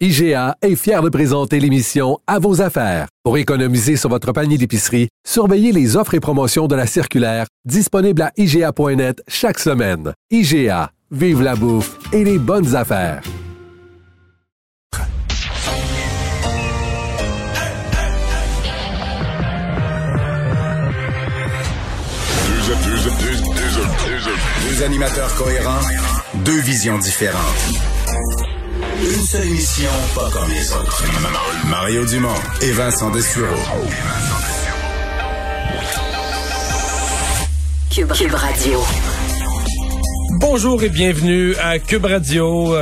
IGA est fier de présenter l'émission À vos affaires. Pour économiser sur votre panier d'épicerie, surveillez les offres et promotions de la circulaire disponible à IGA.net chaque semaine. IGA, vive la bouffe et les bonnes affaires. Deux animateurs cohérents, deux visions différentes. Une seule émission, pas comme les autres. Mario Dumont et Vincent Dessureau. Cube, Cube Radio. Bonjour et bienvenue à Cube Radio.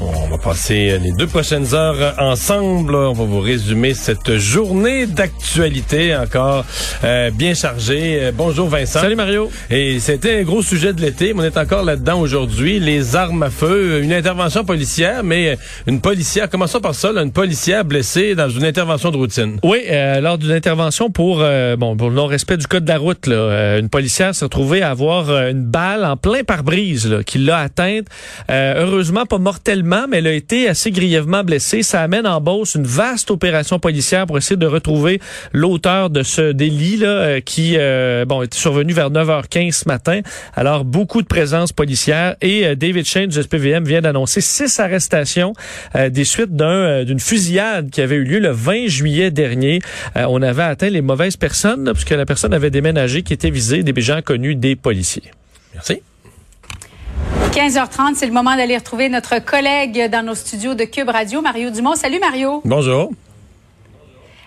Euh, On va passer les deux prochaines heures ensemble. On va vous résumer cette journée d'actualité encore euh, bien chargée. Euh, bonjour Vincent. Salut Mario. Et c'était un gros sujet de l'été, mais on est encore là-dedans aujourd'hui. Les armes à feu, une intervention policière, mais une policière, commençons par ça, là, une policière blessée dans une intervention de routine. Oui, euh, lors d'une intervention pour euh, bon pour le non-respect du code de la route, là, euh, une policière s'est retrouvée à avoir euh, une balle en plein pare-brise qui l'a atteinte. Euh, heureusement pas mortellement, mais elle a été assez grièvement blessée. Ça amène en Beauce une vaste opération policière pour essayer de retrouver l'auteur de ce délit là, euh, qui euh, bon est survenu vers 9h15 ce matin. Alors beaucoup de présence policière et euh, David Shane du SPVM vient d'annoncer six arrestations des suites d'un d'une fusillade qui avait eu lieu le 20 juillet dernier. On avait atteint les mauvaises personnes là, puisque la personne avait déménagé qui était visée des gens connus des policiers. Merci. 15h30, c'est le moment d'aller retrouver notre collègue dans nos studios de Cube Radio, Mario Dumont. Salut Mario. Bonjour.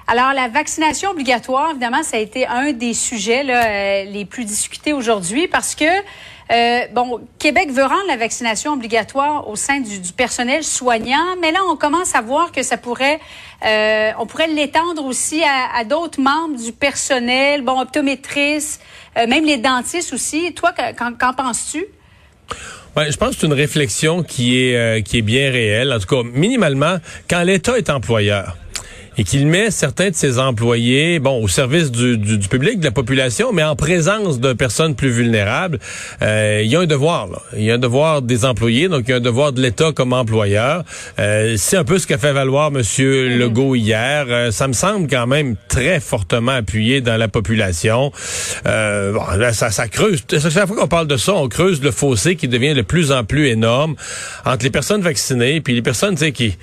Alors, la vaccination obligatoire, évidemment, ça a été un des sujets là, euh, les plus discutés aujourd'hui parce que, euh, bon, Québec veut rendre la vaccination obligatoire au sein du, du personnel soignant, mais là, on commence à voir que ça pourrait, euh, on pourrait l'étendre aussi à, à d'autres membres du personnel, bon, optométristes, euh, même les dentistes aussi. Toi, qu'en qu'en penses-tu? Ouais, je pense que c'est une réflexion qui est euh, qui est bien réelle. En tout cas, minimalement, quand l'État est employeur et qu'il met certains de ses employés, bon, au service du, du, du public, de la population, mais en présence de personnes plus vulnérables, euh, il y a un devoir. Là. Il y a un devoir des employés, donc il y a un devoir de l'État comme employeur. Euh, c'est un peu ce qu'a fait valoir Monsieur Legault hier. Euh, ça me semble quand même très fortement appuyé dans la population. Euh, bon, là, ça, ça creuse. Chaque fois qu'on parle de ça, on creuse le fossé qui devient de plus en plus énorme entre les personnes vaccinées puis les personnes, tu sais, qui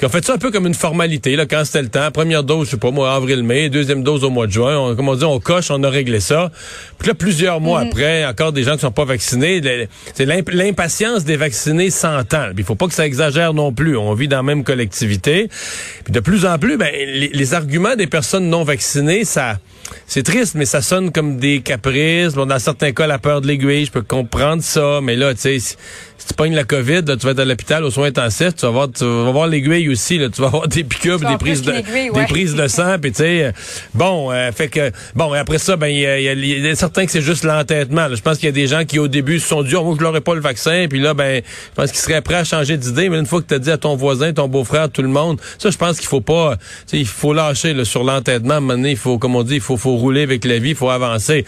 qui ont fait ça un peu comme une formalité, là, quand c'était le temps. Première dose, je sais pas, moi, avril-mai, deuxième dose au mois de juin. On, comme on dit, on coche, on a réglé ça. Puis là, plusieurs mois après, encore des gens qui sont pas vaccinés. C'est l'imp- l'impatience des vaccinés s'entend. Il faut pas que ça exagère non plus. On vit dans la même collectivité. Puis de plus en plus, ben, les, les arguments des personnes non vaccinées, ça... C'est triste, mais ça sonne comme des caprices. Bon, dans certains cas, la peur de l'aiguille, je peux comprendre ça. Mais là, tu sais, si, tu pognes la COVID, là, tu vas être à l'hôpital aux soins intensifs, tu vas voir, tu vas voir l'aiguille aussi. Là, tu vas avoir des piqûres, des prises de, des prises de sang, puis tu sais, bon, euh, fait que bon, et après ça, ben il y, a- y a- y a certains que c'est juste l'entêtement. Je pense qu'il y a des gens qui au début se sont dit, oh, moi je l'aurais pas le vaccin, puis là, ben, je pense qu'ils seraient prêts à changer d'idée. Mais une fois que tu as dit à ton voisin, ton beau-frère, tout le monde, ça, je pense qu'il faut pas, il faut lâcher là, sur l'entêtement. À un moment donné, il faut, comme on dit, il faut, faut rouler avec la vie, il faut avancer.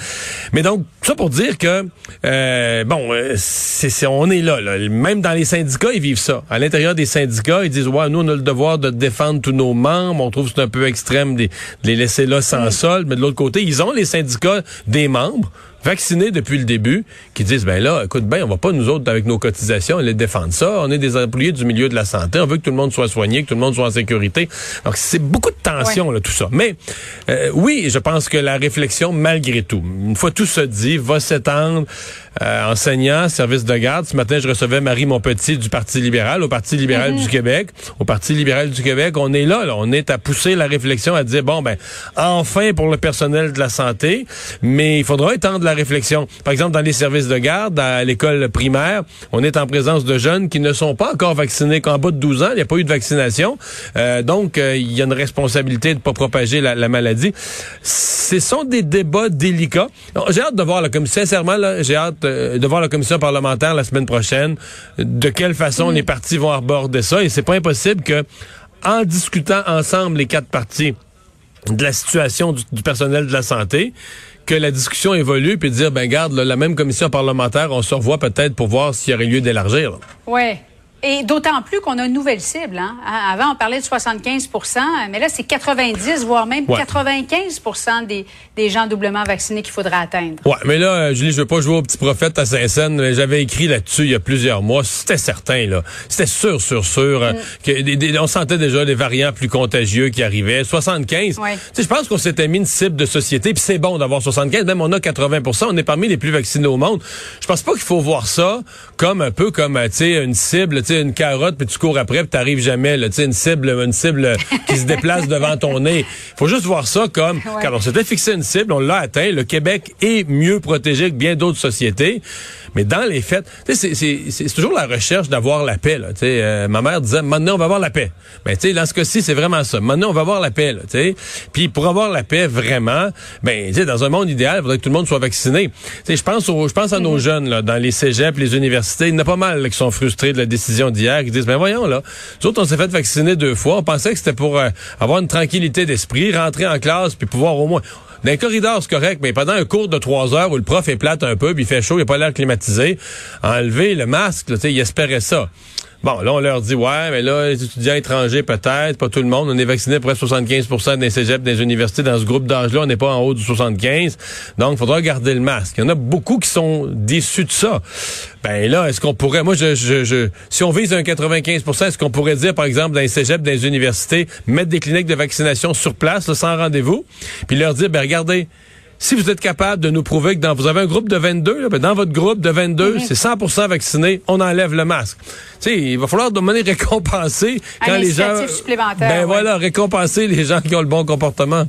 Mais donc, ça pour dire que, euh, bon, euh, c'est- on est là, là. Même dans les syndicats, ils vivent ça. À l'intérieur des syndicats, ils disent, ouais, nous, on a le devoir de défendre tous nos membres. On trouve que c'est un peu extrême de, les laisser là sans solde. Mais de l'autre côté, ils ont les syndicats des membres vaccinés depuis le début, qui disent, ben là, écoute, ben, on va pas nous autres, avec nos cotisations, aller défendre ça. On est des employés du milieu de la santé. On veut que tout le monde soit soigné, que tout le monde soit en sécurité. Donc, c'est beaucoup de tension, là, tout ça. Mais, euh, oui, je pense que la réflexion, malgré tout, une fois tout se dit, va s'étendre, euh, enseignant, service de garde. Ce matin, je recevais Marie Monpetit du Parti libéral, au Parti libéral du Québec. Au Parti libéral du Québec, on est là, là. On est à pousser la réflexion, à dire, bon, ben, enfin pour le personnel de la santé, mais il faudra étendre la réflexion. Par exemple, dans les services de garde, à l'école primaire, on est en présence de jeunes qui ne sont pas encore vaccinés, qu'en bas de 12 ans, il n'y a pas eu de vaccination. Euh, donc, euh, il y a une responsabilité de ne pas propager la, la, maladie. Ce sont des débats délicats. J'ai hâte de voir la commission, sincèrement, j'ai hâte euh, de voir la commission parlementaire la semaine prochaine, de quelle façon mm. les partis vont aborder ça. Et c'est pas impossible que, en discutant ensemble les quatre partis, de la situation du, personnel de la santé, que la discussion évolue, puis dire, ben garde, la même commission parlementaire, on se revoit peut-être pour voir s'il y aurait lieu d'élargir. Ouais. Et d'autant plus qu'on a une nouvelle cible. Hein? Avant, on parlait de 75% mais là, c'est 90, voire même 95 des, des gens doublement vaccinés qu'il faudra atteindre. Ouais, mais là, euh, Julie, je veux pas jouer au petit prophète à Saint-Saëns. J'avais écrit là-dessus il y a plusieurs mois. C'était certain, là. C'était sûr, sûr, sûr. Euh, mm. que on sentait déjà des variants plus contagieux qui arrivaient. 75. Ouais. Je pense qu'on s'était mis une cible de société, puis c'est bon d'avoir 75. Même on a 80% On est parmi les plus vaccinés au monde. Je pense pas qu'il faut voir ça comme un peu comme, euh, tu sais, une cible, une carotte, puis tu cours après, puis t'arrives jamais. Là, une cible, une cible qui se déplace devant ton nez. faut juste voir ça comme quand on s'était fixé une cible, on l'a atteint. Le Québec est mieux protégé que bien d'autres sociétés. Mais dans les faits, c'est toujours la recherche d'avoir la paix. Là, euh, ma mère disait, maintenant on va avoir la paix. Mais ben, dans ce cas-ci, c'est vraiment ça. Maintenant on va avoir la paix. Là, Puis pour avoir la paix vraiment, ben, dans un monde idéal, il faudrait que tout le monde soit vacciné. Je pense je pense à nos mm-hmm. jeunes là, dans les cégeps, les universités. Il y en a pas mal qui sont frustrés de la décision d'hier, qui disent, ben voyons là, nous autres on s'est fait vacciner deux fois. On pensait que c'était pour euh, avoir une tranquillité d'esprit, rentrer en classe, puis pouvoir au moins dans un corridor, c'est correct, mais pendant un cours de trois heures où le prof est plate un peu, puis il fait chaud, il n'a pas l'air climatisé, enlever le masque, là, il espérait ça. Bon, là, on leur dit, ouais, mais là, les étudiants étrangers, peut-être, pas tout le monde. On est vacciné près de 75% des cégeps des universités. Dans ce groupe d'âge-là, on n'est pas en haut du 75. Donc, il faudra garder le masque. Il y en a beaucoup qui sont déçus de ça. Ben là, est-ce qu'on pourrait, moi, je, je, je, si on vise un 95% est-ce qu'on pourrait dire, par exemple, dans les cégeps, dans les universités, mettre des cliniques de vaccination sur place, sans rendez-vous, puis leur dire, ben regardez, si vous êtes capable de nous prouver que dans, vous avez un groupe de 22, là, ben dans votre groupe de 22, mhm. c'est 100% vacciné, on enlève le masque. sais, il va falloir demander récompenser quand les gens Ben voilà, récompenser les gens qui ont le bon comportement.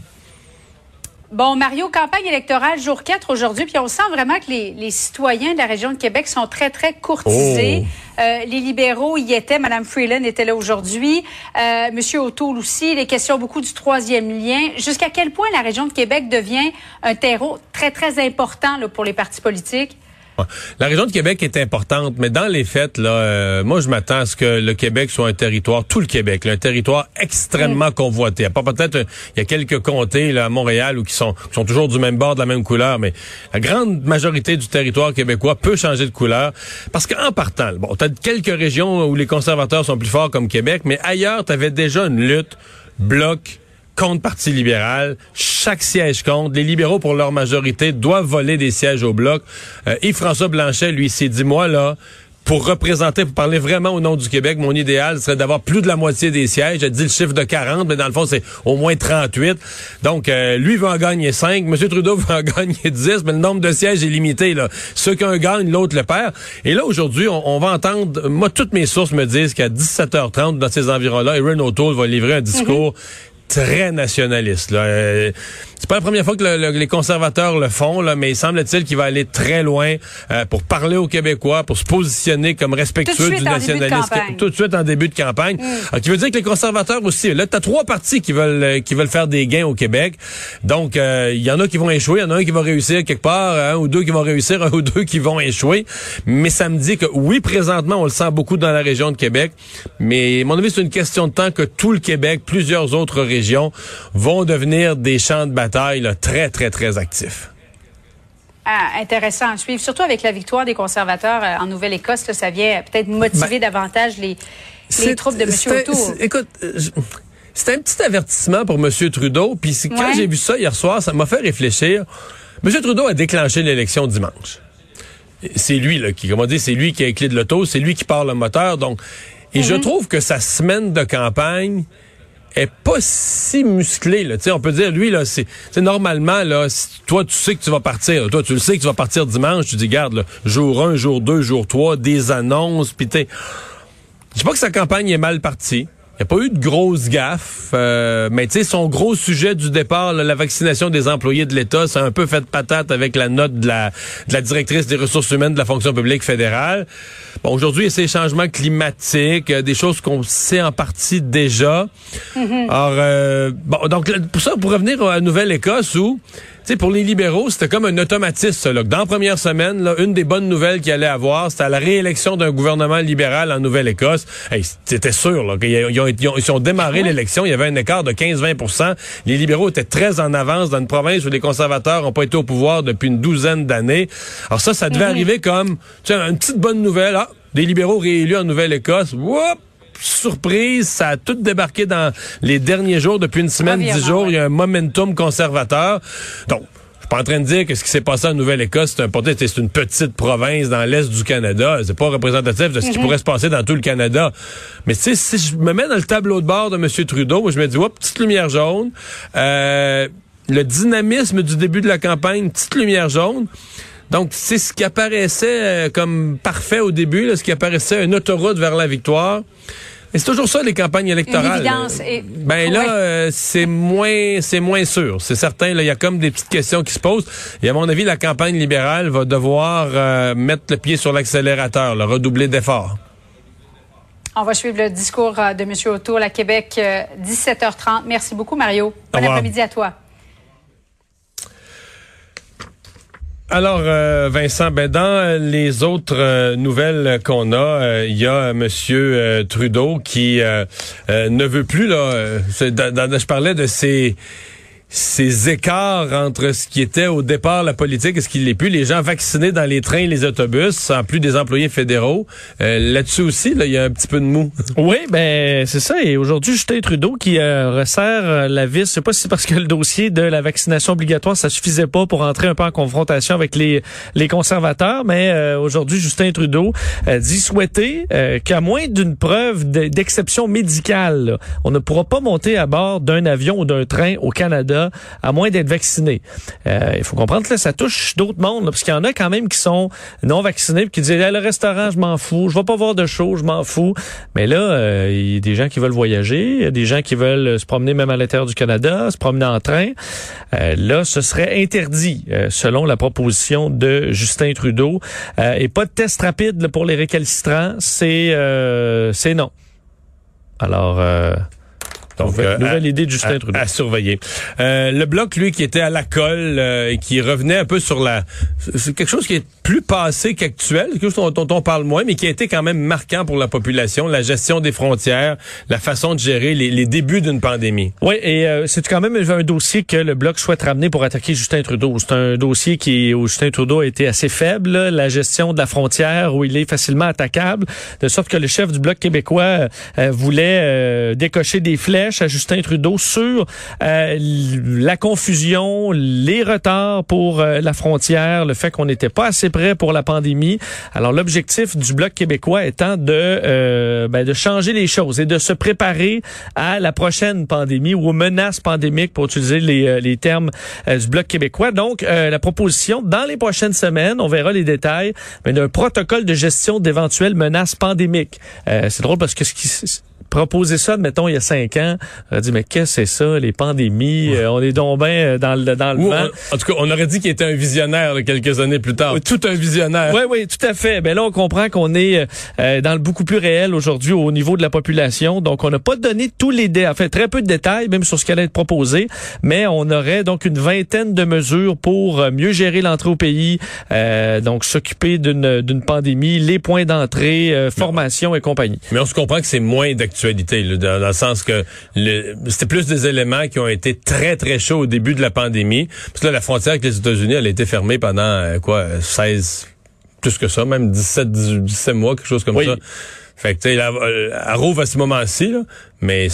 Bon, Mario, campagne électorale jour 4 aujourd'hui, puis on sent vraiment que les, les, citoyens de la région de Québec sont très, très courtisés. Oh. Euh, les libéraux y étaient, Mme Freeland était là aujourd'hui, euh, M. O'Toole aussi, les questions beaucoup du troisième lien. Jusqu'à quel point la région de Québec devient un terreau très, très important là, pour les partis politiques? La région de Québec est importante, mais dans les faits, là, euh, moi, je m'attends à ce que le Québec soit un territoire, tout le Québec, un territoire extrêmement convoité. Pas peut-être, il y a quelques comtés là, à Montréal où qui sont, qui sont toujours du même bord, de la même couleur, mais la grande majorité du territoire québécois peut changer de couleur. Parce qu'en partant, bon, t'as quelques régions où les conservateurs sont plus forts comme Québec, mais ailleurs, t'avais déjà une lutte bloc contre Parti libéral. Chaque siège compte. Les libéraux, pour leur majorité, doivent voler des sièges au bloc. Euh, et François Blanchet, lui, s'est dit, moi, là, pour représenter, pour parler vraiment au nom du Québec, mon idéal serait d'avoir plus de la moitié des sièges. J'ai dit le chiffre de 40, mais dans le fond, c'est au moins 38. Donc, euh, lui veut en gagner 5. M. Trudeau veut en gagner 10, mais le nombre de sièges est limité. Là. Ceux qu'un gagne, l'autre le perd. Et là, aujourd'hui, on, va entendre... Moi, toutes mes sources me disent qu'à 17h30, dans ces environs-là, Erin O'Toole va livrer un discours mm-hmm très nationaliste. Là. Euh, c'est pas la première fois que les conservateurs le font, là, mais il semble-t-il qu'il va aller très loin euh, pour parler aux Québécois, pour se positionner comme respectueux du nationalisme tout de suite en début de campagne. Mm. Alors, qui veut dire que les conservateurs aussi. Là, t'as trois partis qui veulent euh, qui veulent faire des gains au Québec. Donc, il y en a qui vont échouer, il y en a un qui va réussir quelque part, un ou deux qui vont réussir, un ou deux qui vont échouer. Mais ça me dit que oui, présentement, on le sent beaucoup dans la région de Québec, mais à mon avis, c'est une question de temps que tout le Québec, plusieurs autres régions vont devenir des champs de bataille très, très, très actifs. Ah, intéressant à suivre, surtout avec la victoire des conservateurs euh, en Nouvelle-Écosse. Ça vient peut-être motiver ben, davantage les, troupes de M. O'Toole. Écoute, euh, c'est un petit avertissement pour M. Trudeau. Puis quand j'ai vu ça hier soir, ça m'a fait réfléchir. M. Trudeau a déclenché l'élection dimanche. C'est lui là, qui, comme on dit, c'est lui qui a les clés de l'auto, c'est lui qui part le moteur. Donc, et je mm-hmm. trouve que sa semaine de campagne est pas si musclé. Là. on peut dire, lui, là, c'est normalement, là, toi, tu sais que tu vas partir. Toi, tu le sais que tu vas partir dimanche. Tu dis, garde, jour 1, jour 2, jour 3, des annonces. Puis Je sais pas que sa campagne est mal partie. Il n'y a pas eu de grosses gaffes, euh, mais tu sais, son gros sujet du départ, la vaccination des employés de l'État, c'est un peu fait patate avec la note de la, de la directrice des ressources humaines de la fonction publique fédérale. Bon, aujourd'hui, il y a ces changements climatiques, euh, des choses qu'on sait en partie déjà. Mm-hmm. Alors, euh, bon, donc pour ça, pour revenir à Nouvelle-Écosse, où sais, pour les libéraux, c'était comme un automatisme, là, dans la première semaine, là, une des bonnes nouvelles qu'il allait avoir, c'était la réélection d'un gouvernement libéral en Nouvelle-Écosse. Hey, c'était sûr, là, qu'ils ils ont, ils ont, ils ont démarré l'élection, il y avait un écart de 15-20% Les libéraux étaient très en avance dans une province où les conservateurs n'ont pas été au pouvoir depuis une douzaine d'années. Alors ça, ça devait arriver comme, une petite bonne nouvelle. Ah, des libéraux réélus en Nouvelle-Écosse. Whoop! Surprise, ça a tout débarqué dans les derniers jours, depuis une semaine, dix jours. Il y a un momentum conservateur. Donc, je suis pas en train de dire que ce qui s'est passé en Nouvelle-Écosse, c'est un c'est une petite province dans l'est du Canada. C'est pas représentatif de ce qui pourrait se passer dans tout le Canada. Mais tu sais, si je me mets dans le tableau de bord de M. Trudeau, moi, je me dis, hop, petite lumière jaune. Euh, le dynamisme du début de la campagne, petite lumière jaune. Donc, c'est ce qui apparaissait euh, comme parfait au début, là, ce qui apparaissait une autoroute vers la victoire. Et c'est toujours ça les campagnes électorales. ben là, euh, c'est moins, c'est moins sûr. C'est certain. il y a comme des petites questions qui se posent. Et à mon avis, la campagne libérale va devoir euh, mettre le pied sur l'accélérateur, le redoubler d'efforts. On va suivre le discours de M. O'Toole à Québec, 17h30. Merci beaucoup, Mario. Bon après-midi à toi. Alors, euh, Vincent, ben dans les autres euh, nouvelles qu'on a, euh, il y a Monsieur Trudeau qui ne veut plus là. je parlais de ces ces écarts entre ce qui était au départ la politique et ce qui l'est plus, les gens vaccinés dans les trains et les autobus, en plus des employés fédéraux. Euh, là-dessus aussi, là, il y a un petit peu de mou. Oui, ben c'est ça. Et aujourd'hui, Justin Trudeau qui euh, resserre euh, la vis. Je sais pas si c'est parce que le dossier de la vaccination obligatoire, ça suffisait pas pour entrer un peu en confrontation avec les, les conservateurs, mais aujourd'hui, Justin Trudeau dit souhaiter qu'à moins d'une preuve d'exception médicale, on ne pourra pas monter à bord d'un avion ou d'un train au Canada à moins d'être vacciné. Euh, il faut comprendre que ça touche d'autres mondes, parce qu'il y en a quand même qui sont non vaccinés, qui disent le restaurant, je m'en fous, je vais pas voir de show, je m'en fous. Mais là, euh, il y a des gens qui veulent voyager, il y a des gens qui veulent se promener même à l'intérieur du Canada, se promener en train. Euh, là, ce serait interdit, selon la proposition de Justin Trudeau. et pas de test rapide pour les récalcitrants, c'est non. Alors donc, nouvelle, euh, idée de Justin Trudeau. À surveiller. Euh, le bloc, lui, qui était à la colle euh, et qui revenait un peu sur la... C'est quelque chose qui est plus passé qu'actuel, quelque chose dont, on parle moins, mais qui a été quand même marquant pour la population, la gestion des frontières, la façon de gérer les, débuts d'une pandémie. Oui, et c'est quand même un dossier que le bloc souhaite ramener pour attaquer Justin Trudeau. C'est un dossier qui où Justin Trudeau a été assez faible, la gestion de la frontière, où il est facilement attaquable, de sorte que le chef du bloc québécois voulait décocher des flèches à Justin Trudeau sur euh, la confusion, les retards pour euh, la frontière, le fait qu'on n'était pas assez prêt pour la pandémie. Alors l'objectif du bloc québécois étant de euh, ben, de changer les choses et de se préparer à la prochaine pandémie ou aux menaces pandémiques pour utiliser les, les termes du bloc québécois. Donc la proposition dans les prochaines semaines, on verra les détails, mais d'un protocole de gestion d'éventuelles menaces pandémiques. C'est drôle parce que ce qui proposer ça, mettons, il y a cinq ans, on a dit, mais qu'est-ce que c'est ça, les pandémies, euh, on est donc bien euh, dans le, dans le vent. en tout cas, on aurait dit qu'il était un visionnaire quelques années plus tard. Tout un visionnaire. Oui, oui, tout à fait. Mais ben là, on comprend qu'on est euh, dans le beaucoup plus réel aujourd'hui au niveau de la population. Donc, on n'a pas donné tous les détails, enfin, très peu de détails, même sur ce qui allait être proposé, mais on aurait donc une vingtaine de mesures pour mieux gérer l'entrée au pays, donc s'occuper d'une pandémie, les points d'entrée, formation et compagnie. Mais on se comprend que c'est moins d'actualité dans, le sens que c'était plus des éléments qui ont été très, très chauds au début de la pandémie. Parce que là, la frontière avec les États-Unis, elle a été fermée pendant, euh, quoi, 16, plus que ça, même 17, 17 mois, quelque chose comme ça. Fait que, tu sais, elle rouvre à ce moment-ci, mais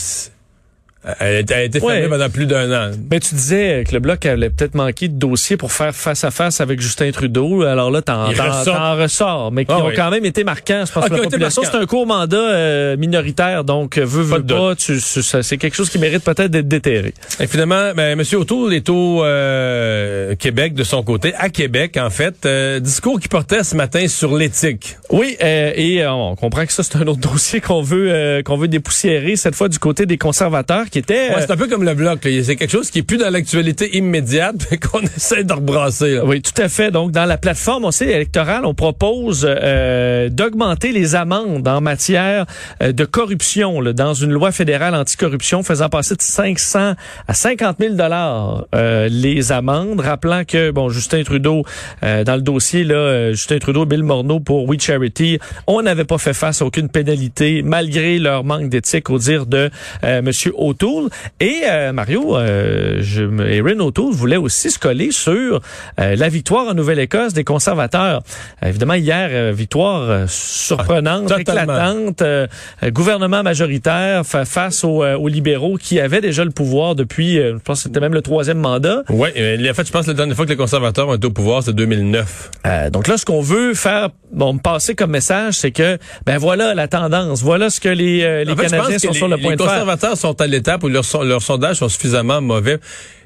Elle, a été- fermée Ouais. pendant plus d'un an. Mais tu disais que le bloc allait peut-être manquer de dossiers pour faire face à face avec Justin Trudeau. Alors là, t'en ressort. t'en ressors, mais qui Ah ont oui. quand même été marquants. Je pense Ah, que la population, c'est un court mandat euh, minoritaire, donc veut, Pas veut pas. C'est quelque chose qui mérite peut-être d'être déterré. Et finalement, ben, M. O'Toole est au euh, Québec de son côté, à Québec en fait. Euh, discours qui portait ce matin sur l'éthique. Oui, et on comprend que ça, c'est un autre dossier qu'on veut qu'on veut dépoussiérer, cette fois du côté des conservateurs, qui étaient... Ouais, euh, c'est un peu comme le bloc. C'est quelque chose qui est plus dans l'actualité immédiate, qu'on essaie de rebrasser. là. Oui, tout à fait. Donc, dans la plateforme aussi électorale, on propose euh, d'augmenter les amendes en matière euh, de corruption là, dans une loi fédérale anticorruption, faisant passer de 500 à 50 000 dollars euh, les amendes. Rappelant que bon, Justin Trudeau, euh, dans le dossier là, euh, Justin Trudeau, Bill Morneau pour We Charity, on n'avait pas fait face à aucune pénalité malgré leur manque d'éthique, au dire de euh, Monsieur O'Toole. Et euh, Mario, euh, je, Erin O'Toole voulait aussi se coller sur euh, la victoire en Nouvelle-Écosse des conservateurs. Euh, évidemment, hier, euh, victoire euh, surprenante, Ah, éclatante, gouvernement majoritaire fa- face aux, euh, aux libéraux qui avaient déjà le pouvoir depuis, euh, je pense que c'était même le troisième mandat. Oui, en fait, je pense que la dernière fois que les conservateurs ont été au pouvoir, c'est 2009. Euh, donc là, ce qu'on veut faire, bon, passer comme message, c'est que, ben voilà la tendance, voilà ce que les, euh, les En fait, je Canadiens que sont les, sur le les point de faire. conservateurs sont à l'étape où leurs, son- leurs sondages sont suffisamment mauvais.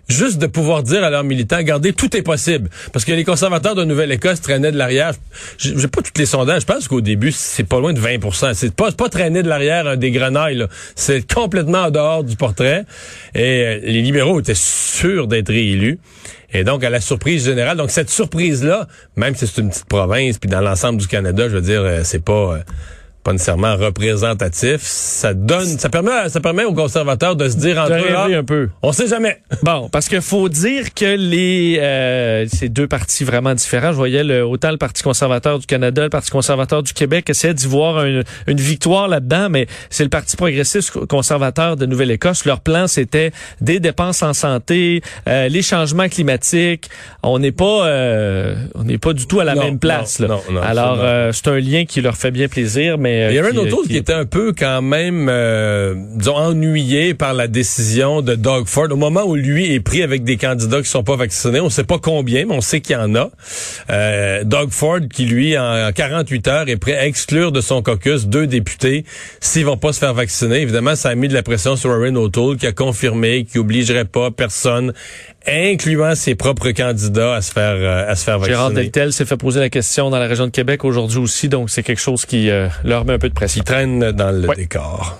Juste de pouvoir dire à leurs militants, regardez, tout est possible. Parce que les conservateurs de Nouvelle-Écosse traînaient de l'arrière. J'ai pas tous les sondages. Je pense qu'au début, c'est pas loin de 20 C'est pas, pas traîner de l'arrière euh, des grenailles. C'est complètement en dehors du portrait. Et euh, les libéraux étaient sûrs d'être réélus. Et donc, à la surprise générale, donc cette surprise-là, même si c'est une petite province, puis dans l'ensemble du Canada, je veux dire, euh, c'est pas... pas nécessairement représentatif, ça donne, ça permet, ça permet aux conservateurs de se dire entre eux, ah, un peu. on sait jamais. Bon, parce qu'il faut dire que les euh, ces deux partis vraiment différents. Je voyais le, autant le Parti conservateur du Canada, le Parti conservateur du Québec essayer d'y voir une, une victoire là-dedans, mais c'est le Parti progressiste conservateur de Nouvelle-Écosse. Leur plan, c'était des dépenses en santé, euh, les changements climatiques. On n'est pas euh, on n'est pas du tout à la Non, même place. non, là. non, non, Alors, euh, c'est un lien qui leur fait bien plaisir, mais euh, Il y un autre qui- qui était un peu quand même, euh, disons, ennuyé par la décision de Doug Ford. Au moment où lui est pris avec des candidats qui sont pas vaccinés, on sait pas combien, mais on sait qu'il y en a. Euh, Doug Ford qui, lui, en 48 heures, est prêt à exclure de son caucus deux députés s'ils vont pas se faire vacciner. Évidemment, ça a mis de la pression sur Erin O'Toole qui a confirmé qu'il obligerait pas personne, incluant ses propres candidats, à se faire, euh, à se faire vacciner. Gérard Deltel s'est fait poser la question dans la région de Québec aujourd'hui aussi, donc c'est quelque chose qui euh, leur met un peu de pression. Qui traîne dans le Ouais. décor.